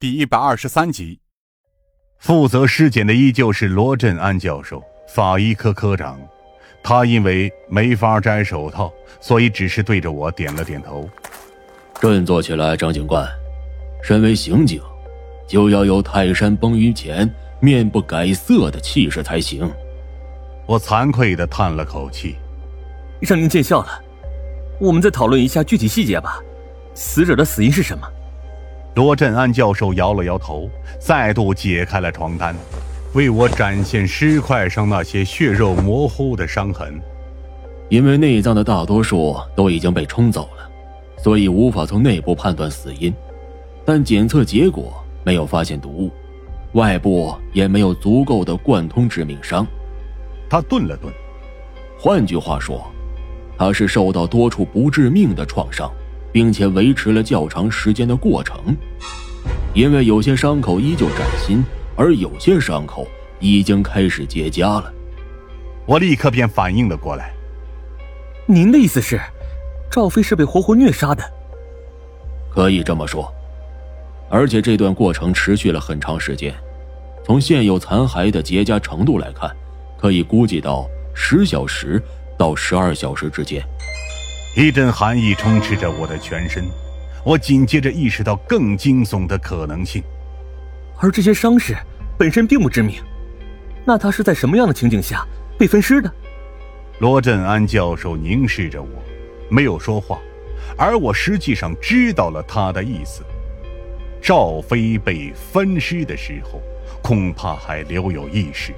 第一百二十三集，负责尸检的依旧是罗振安教授，法医科科长。他因为没法摘手套，所以只是对着我点了点头。振作起来，张警官。身为刑警，就要有泰山崩于前面不改色的气势才行。我惭愧的叹了口气，让您见笑了。我们再讨论一下具体细节吧。死者的死因是什么？罗振安教授摇了摇头，再度解开了床单，为我展现尸块上那些血肉模糊的伤痕。因为内脏的大多数都已经被冲走了，所以无法从内部判断死因。但检测结果没有发现毒物，外部也没有足够的贯通致命伤。他顿了顿，换句话说，他是受到多处不致命的创伤。并且维持了较长时间的过程，因为有些伤口依旧崭新，而有些伤口已经开始结痂了。我立刻便反应了过来。您的意思是，赵飞是被活活虐杀的？可以这么说，而且这段过程持续了很长时间。从现有残骸的结痂程度来看，可以估计到十小时到十二小时之间。一阵寒意充斥着我的全身，我紧接着意识到更惊悚的可能性。而这些伤势本身并不致命，那他是在什么样的情景下被分尸的？罗振安教授凝视着我，没有说话，而我实际上知道了他的意思。赵飞被分尸的时候，恐怕还留有意识，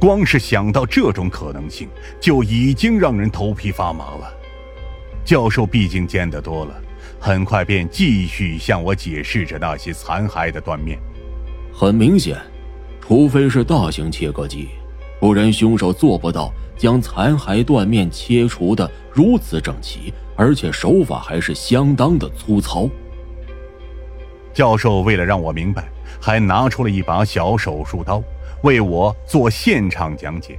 光是想到这种可能性，就已经让人头皮发麻了。教授毕竟见得多了，很快便继续向我解释着那些残骸的断面。很明显，除非是大型切割机，不然凶手做不到将残骸断面切除的如此整齐，而且手法还是相当的粗糙。教授为了让我明白，还拿出了一把小手术刀，为我做现场讲解。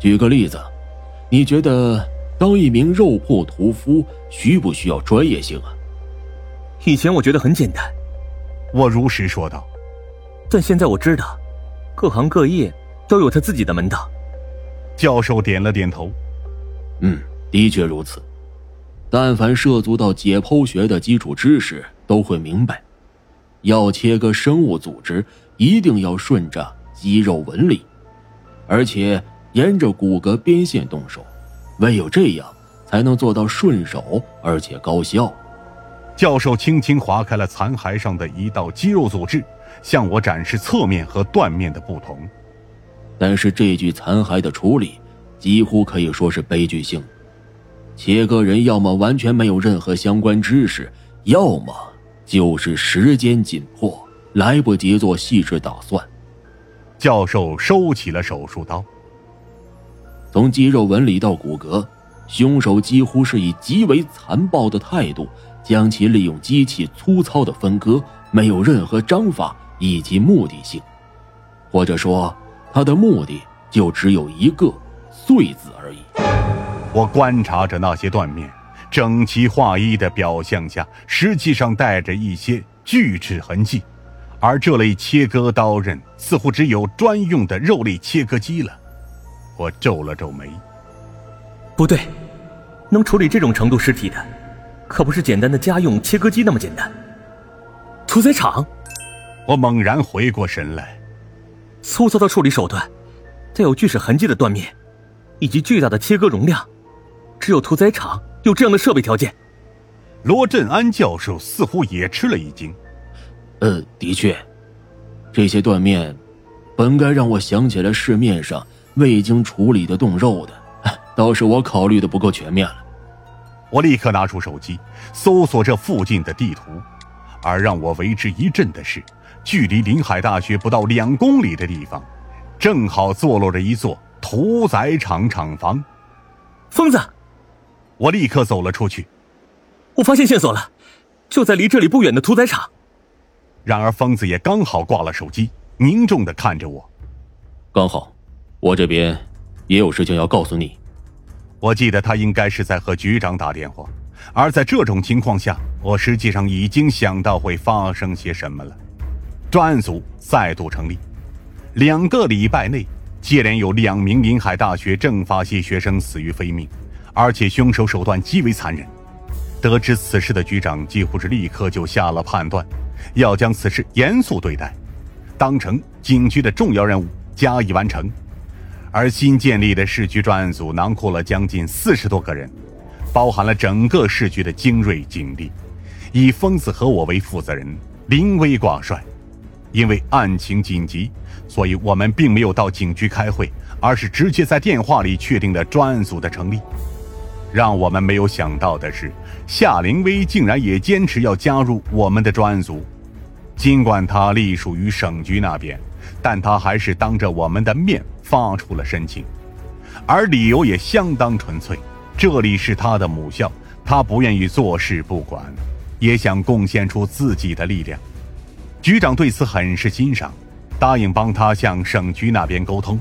举个例子，你觉得？当一名肉铺屠夫需不需要专业性啊？以前我觉得很简单，我如实说道。但现在我知道，各行各业都有他自己的门道。教授点了点头。嗯，的确如此。但凡涉足到解剖学的基础知识，都会明白，要切割生物组织，一定要顺着肌肉纹理，而且沿着骨骼边线动手。唯有这样，才能做到顺手而且高效。教授轻轻划开了残骸上的一道肌肉组织，向我展示侧面和断面的不同。但是这具残骸的处理，几乎可以说是悲剧性。切割人要么完全没有任何相关知识，要么就是时间紧迫，来不及做细致打算。教授收起了手术刀。从肌肉纹理到骨骼，凶手几乎是以极为残暴的态度将其利用机器粗糙的分割，没有任何章法以及目的性，或者说，他的目的就只有一个“碎”字而已。我观察着那些断面，整齐划一的表象下，实际上带着一些锯齿痕迹，而这类切割刀刃似乎只有专用的肉类切割机了。我皱了皱眉，不对，能处理这种程度尸体的，可不是简单的家用切割机那么简单。屠宰场，我猛然回过神来，粗糙的处理手段，带有锯齿痕迹的断面，以及巨大的切割容量，只有屠宰场有这样的设备条件。罗振安教授似乎也吃了一惊，呃，的确，这些断面，本该让我想起来市面上。未经处理的冻肉的，倒是我考虑的不够全面了。我立刻拿出手机搜索这附近的地图，而让我为之一振的是，距离临海大学不到两公里的地方，正好坐落着一座屠宰场厂房。疯子！我立刻走了出去。我发现线索了，就在离这里不远的屠宰场。然而疯子也刚好挂了手机，凝重的看着我。刚好。我这边也有事情要告诉你。我记得他应该是在和局长打电话，而在这种情况下，我实际上已经想到会发生些什么了。专案组再度成立。两个礼拜内，接连有两名临海大学政法系学生死于非命，而且凶手手段极为残忍。得知此事的局长几乎是立刻就下了判断，要将此事严肃对待，当成警局的重要任务加以完成。而新建立的市局专案组囊括了将近四十多个人，包含了整个市局的精锐警力，以疯子和我为负责人，临危挂帅。因为案情紧急，所以我们并没有到警局开会，而是直接在电话里确定了专案组的成立。让我们没有想到的是，夏凌威竟然也坚持要加入我们的专案组。尽管他隶属于省局那边，但他还是当着我们的面发出了申请，而理由也相当纯粹：这里是他的母校，他不愿意坐视不管，也想贡献出自己的力量。局长对此很是欣赏，答应帮他向省局那边沟通。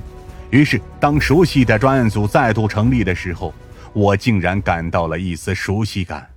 于是，当熟悉的专案组再度成立的时候，我竟然感到了一丝熟悉感。